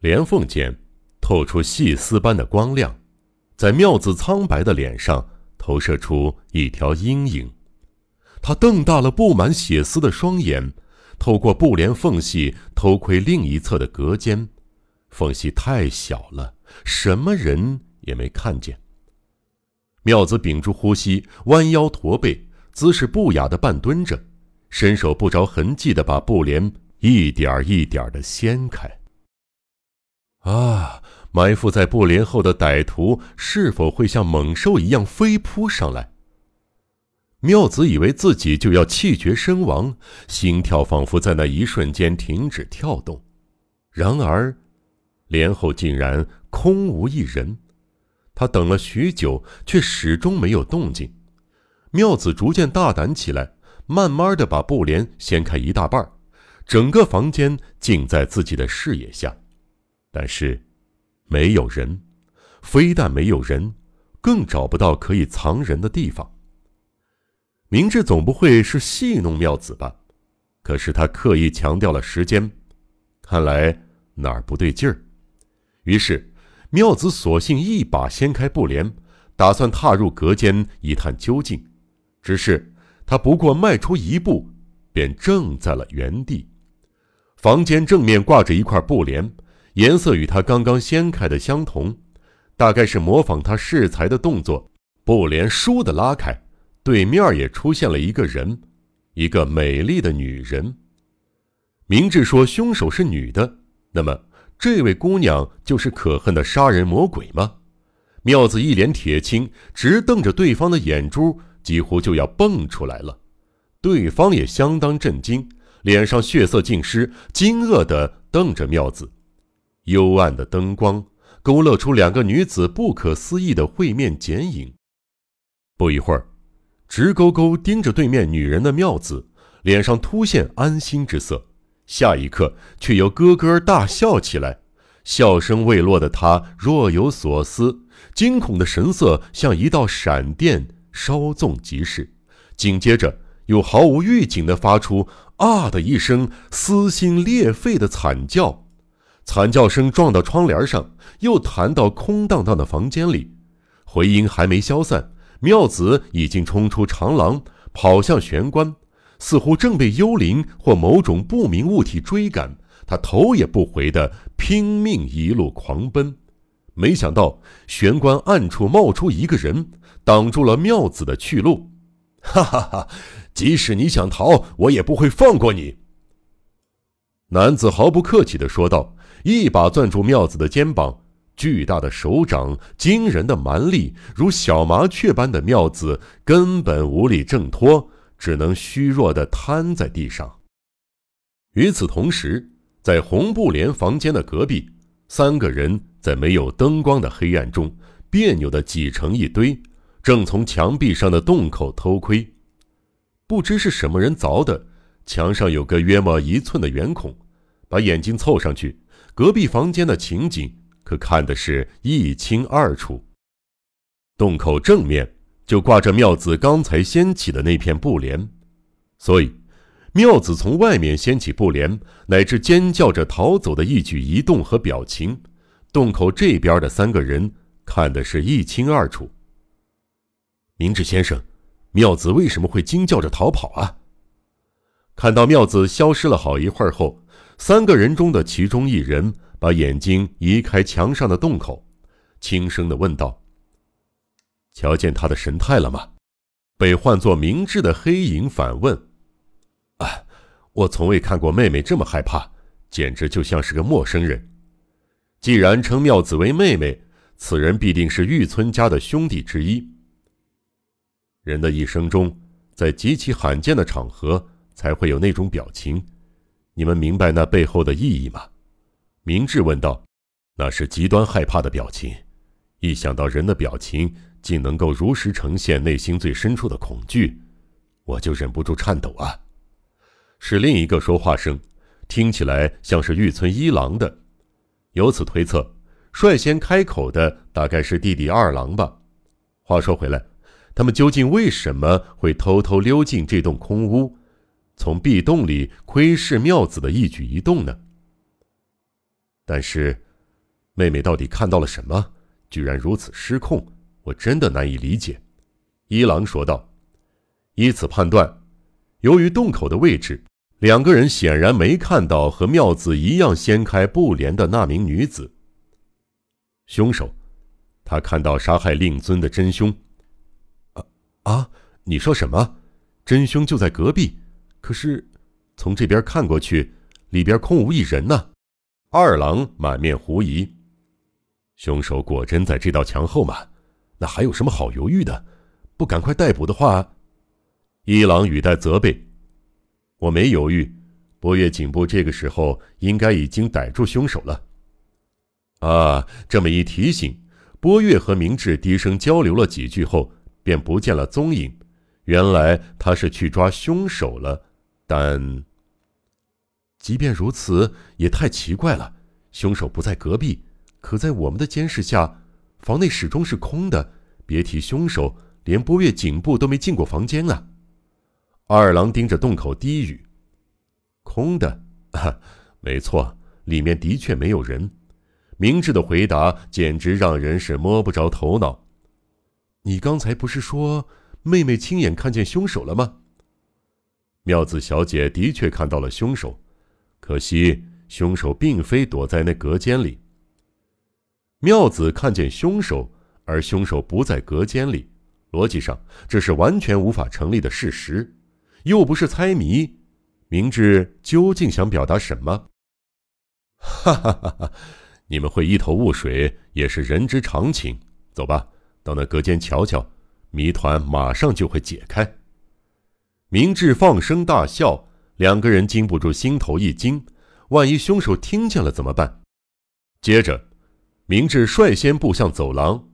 莲缝间透出细丝般的光亮，在妙子苍白的脸上投射出一条阴影。他瞪大了布满血丝的双眼，透过布帘缝隙偷窥另一侧的隔间，缝隙太小了，什么人也没看见。妙子屏住呼吸，弯腰驼背，姿势不雅的半蹲着，伸手不着痕迹的把布帘一点一点的掀开。啊！埋伏在布帘后的歹徒是否会像猛兽一样飞扑上来？妙子以为自己就要气绝身亡，心跳仿佛在那一瞬间停止跳动。然而，帘后竟然空无一人。他等了许久，却始终没有动静。妙子逐渐大胆起来，慢慢的把布帘掀开一大半，整个房间尽在自己的视野下。但是，没有人，非但没有人，更找不到可以藏人的地方。明智总不会是戏弄妙子吧？可是他刻意强调了时间，看来哪儿不对劲儿。于是，妙子索性一把掀开布帘，打算踏入隔间一探究竟。只是他不过迈出一步，便怔在了原地。房间正面挂着一块布帘。颜色与他刚刚掀开的相同，大概是模仿他试裁的动作。布帘倏地拉开，对面也出现了一个人，一个美丽的女人。明智说凶手是女的，那么这位姑娘就是可恨的杀人魔鬼吗？妙子一脸铁青，直瞪着对方的眼珠，几乎就要蹦出来了。对方也相当震惊，脸上血色尽失，惊愕地瞪着妙子。幽暗的灯光勾勒出两个女子不可思议的会面剪影。不一会儿，直勾勾盯着对面女人的妙子脸上突现安心之色，下一刻却又咯咯大笑起来。笑声未落的他若有所思，惊恐的神色像一道闪电，稍纵即逝。紧接着，又毫无预警地发出“啊”的一声撕心裂肺的惨叫。惨叫声撞到窗帘上，又弹到空荡荡的房间里，回音还没消散，妙子已经冲出长廊，跑向玄关，似乎正被幽灵或某种不明物体追赶。他头也不回地拼命一路狂奔，没想到玄关暗处冒出一个人，挡住了妙子的去路。哈哈哈！即使你想逃，我也不会放过你。男子毫不客气地说道。一把攥住妙子的肩膀，巨大的手掌，惊人的蛮力，如小麻雀般的妙子根本无力挣脱，只能虚弱地瘫在地上。与此同时，在红布帘房间的隔壁，三个人在没有灯光的黑暗中别扭地挤成一堆，正从墙壁上的洞口偷窥。不知是什么人凿的，墙上有个约莫一寸的圆孔，把眼睛凑上去。隔壁房间的情景可看的是一清二楚。洞口正面就挂着妙子刚才掀起的那片布帘，所以妙子从外面掀起布帘，乃至尖叫着逃走的一举一动和表情，洞口这边的三个人看的是一清二楚。明智先生，妙子为什么会惊叫着逃跑啊？看到妙子消失了好一会儿后。三个人中的其中一人把眼睛移开墙上的洞口，轻声的问道：“瞧见他的神态了吗？”被唤作明智的黑影反问：“啊，我从未看过妹妹这么害怕，简直就像是个陌生人。既然称妙子为妹妹，此人必定是玉村家的兄弟之一。人的一生中，在极其罕见的场合才会有那种表情。”你们明白那背后的意义吗？明智问道。那是极端害怕的表情。一想到人的表情竟能够如实呈现内心最深处的恐惧，我就忍不住颤抖啊！是另一个说话声，听起来像是玉村一郎的。由此推测，率先开口的大概是弟弟二郎吧。话说回来，他们究竟为什么会偷偷溜进这栋空屋？从壁洞里窥视妙子的一举一动呢？但是妹妹到底看到了什么，居然如此失控？我真的难以理解。”一郎说道。以此判断，由于洞口的位置，两个人显然没看到和妙子一样掀开布帘的那名女子。凶手，他看到杀害令尊的真凶。啊啊！你说什么？真凶就在隔壁，可是从这边看过去，里边空无一人呢。二郎满面狐疑。凶手果真在这道墙后吗？那还有什么好犹豫的？不赶快逮捕的话，一郎语带责备。我没犹豫，波月颈部这个时候应该已经逮住凶手了。啊，这么一提醒，波月和明智低声交流了几句后，便不见了踪影。原来他是去抓凶手了，但即便如此，也太奇怪了。凶手不在隔壁，可在我们的监视下，房内始终是空的。别提凶手，连波月颈部都没进过房间啊！二郎盯着洞口低语：“空的，没错，里面的确没有人。”明智的回答简直让人是摸不着头脑。你刚才不是说妹妹亲眼看见凶手了吗？妙子小姐的确看到了凶手，可惜凶手并非躲在那隔间里。妙子看见凶手，而凶手不在隔间里，逻辑上这是完全无法成立的事实，又不是猜谜。明智究竟想表达什么？哈哈哈哈！你们会一头雾水，也是人之常情。走吧，到那隔间瞧瞧，谜团马上就会解开。明智放声大笑，两个人禁不住心头一惊，万一凶手听见了怎么办？接着，明智率先步向走廊，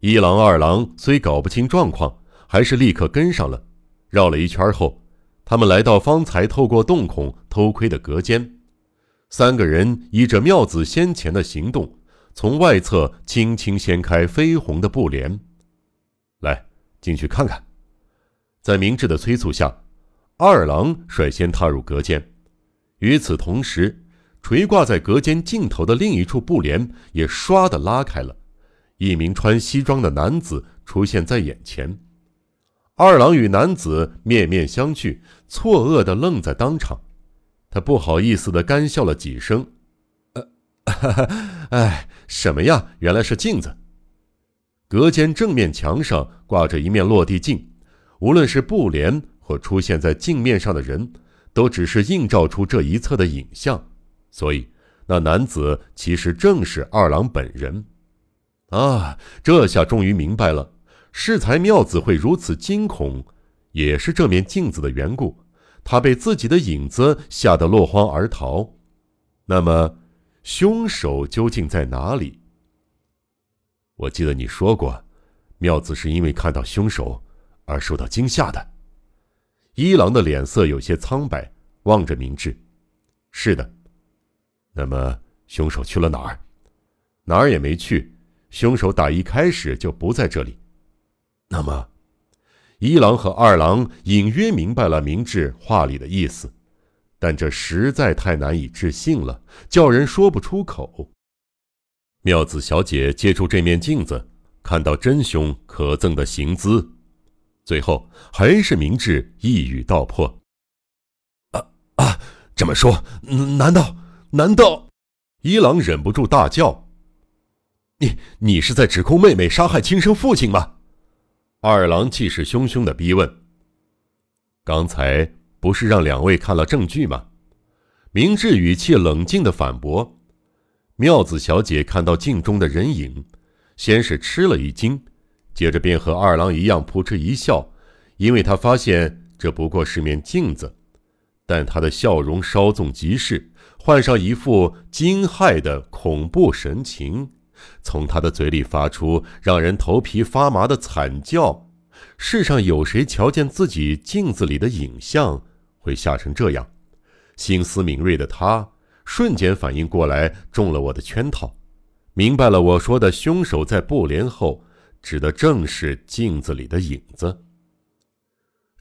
一郎、二郎虽搞不清状况，还是立刻跟上了。绕了一圈后，他们来到方才透过洞孔偷窥的隔间。三个人依着妙子先前的行动，从外侧轻轻掀开绯红的布帘，来进去看看。在明智的催促下，二郎率先踏入隔间。与此同时，垂挂在隔间尽头的另一处布帘也唰的拉开了，一名穿西装的男子出现在眼前。二郎与男子面面相觑，错愕的愣在当场。他不好意思的干笑了几声，呃，哎，什么呀？原来是镜子。隔间正面墙上挂着一面落地镜，无论是布帘或出现在镜面上的人，都只是映照出这一侧的影像，所以那男子其实正是二郎本人。啊，这下终于明白了，适才妙子会如此惊恐，也是这面镜子的缘故。他被自己的影子吓得落荒而逃，那么，凶手究竟在哪里？我记得你说过，妙子是因为看到凶手而受到惊吓的。一郎的脸色有些苍白，望着明智：“是的。”那么，凶手去了哪儿？哪儿也没去。凶手打一开始就不在这里。那么。一郎和二郎隐约明白了明智话里的意思，但这实在太难以置信了，叫人说不出口。妙子小姐借助这面镜子，看到真凶可憎的行姿，最后还是明智一语道破：“啊啊！这么说，难道难道？”一郎忍不住大叫：“你你是在指控妹妹杀害亲生父亲吗？”二郎气势汹汹的逼问：“刚才不是让两位看了证据吗？”明智语气冷静的反驳。妙子小姐看到镜中的人影，先是吃了一惊，接着便和二郎一样扑哧一笑，因为他发现这不过是面镜子，但他的笑容稍纵即逝，换上一副惊骇的恐怖神情。从他的嘴里发出让人头皮发麻的惨叫。世上有谁瞧见自己镜子里的影像会吓成这样？心思敏锐的他瞬间反应过来，中了我的圈套，明白了我说的凶手在布帘后，指的正是镜子里的影子。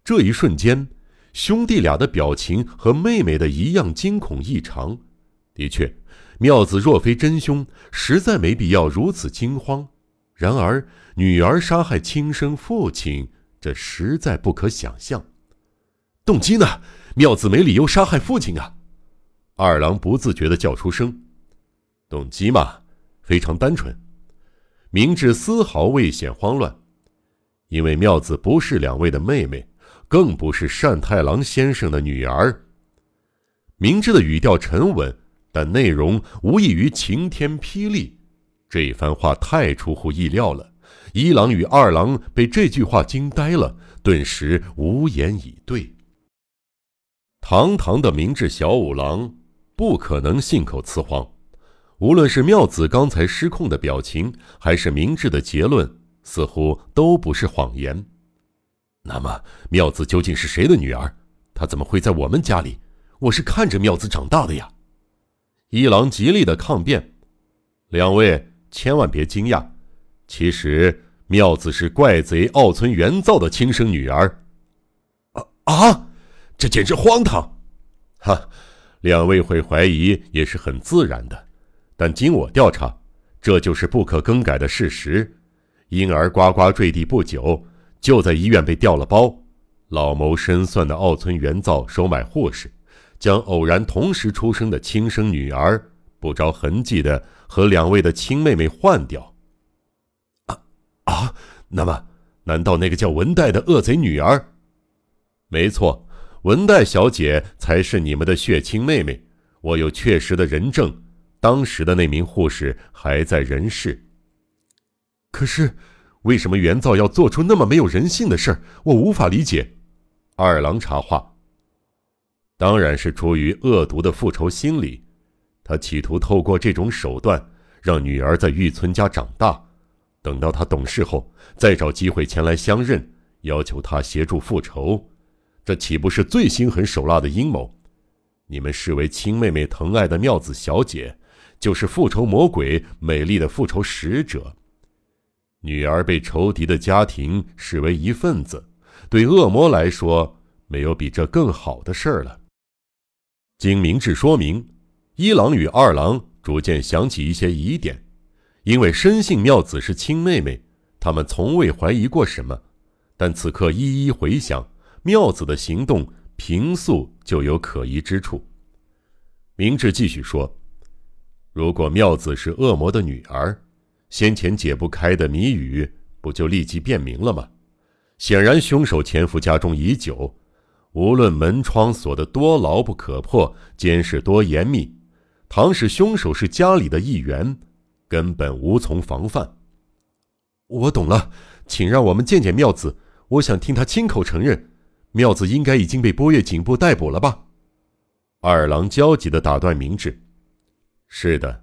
这一瞬间，兄弟俩的表情和妹妹的一样惊恐异常。的确。妙子若非真凶，实在没必要如此惊慌。然而，女儿杀害亲生父亲，这实在不可想象。动机呢？妙子没理由杀害父亲啊！二郎不自觉地叫出声。动机嘛，非常单纯。明智丝毫未显慌乱，因为妙子不是两位的妹妹，更不是单太郎先生的女儿。明智的语调沉稳。但内容无异于晴天霹雳，这一番话太出乎意料了。一郎与二郎被这句话惊呆了，顿时无言以对。堂堂的明智小五郎不可能信口雌黄，无论是妙子刚才失控的表情，还是明智的结论，似乎都不是谎言。那么，妙子究竟是谁的女儿？她怎么会在我们家里？我是看着妙子长大的呀。一郎极力的抗辩：“两位千万别惊讶，其实妙子是怪贼奥村元造的亲生女儿。”啊啊！这简直荒唐！哈，两位会怀疑也是很自然的，但经我调查，这就是不可更改的事实。婴儿呱呱坠地不久，就在医院被调了包。老谋深算的奥村元造收买护士。将偶然同时出生的亲生女儿不着痕迹的和两位的亲妹妹换掉。啊啊！那么，难道那个叫文代的恶贼女儿？没错，文代小姐才是你们的血亲妹妹。我有确实的人证，当时的那名护士还在人世。可是，为什么原造要做出那么没有人性的事儿？我无法理解。二郎插话。当然是出于恶毒的复仇心理，他企图透过这种手段让女儿在玉村家长大，等到她懂事后再找机会前来相认，要求她协助复仇，这岂不是最心狠手辣的阴谋？你们视为亲妹妹疼爱的妙子小姐，就是复仇魔鬼美丽的复仇使者。女儿被仇敌的家庭视为一份子，对恶魔来说，没有比这更好的事儿了。经明智说明，一郎与二郎逐渐想起一些疑点，因为深信妙子是亲妹妹，他们从未怀疑过什么。但此刻一一回想，妙子的行动平素就有可疑之处。明智继续说：“如果妙子是恶魔的女儿，先前解不开的谜语不就立即辨明了吗？显然凶手潜伏家中已久。”无论门窗锁得多牢不可破，监视多严密，倘使凶手是家里的一员，根本无从防范。我懂了，请让我们见见妙子，我想听他亲口承认，妙子应该已经被波月警部逮捕了吧？二郎焦急地打断明智：“是的，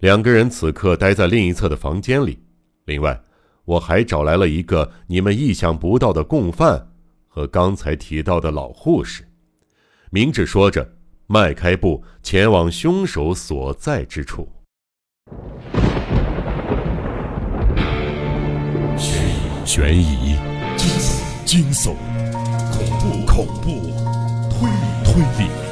两个人此刻待在另一侧的房间里。另外，我还找来了一个你们意想不到的共犯。”和刚才提到的老护士，明智说着，迈开步前往凶手所在之处。悬疑、悬疑、惊悚、恐怖、恐怖、推理、推理，《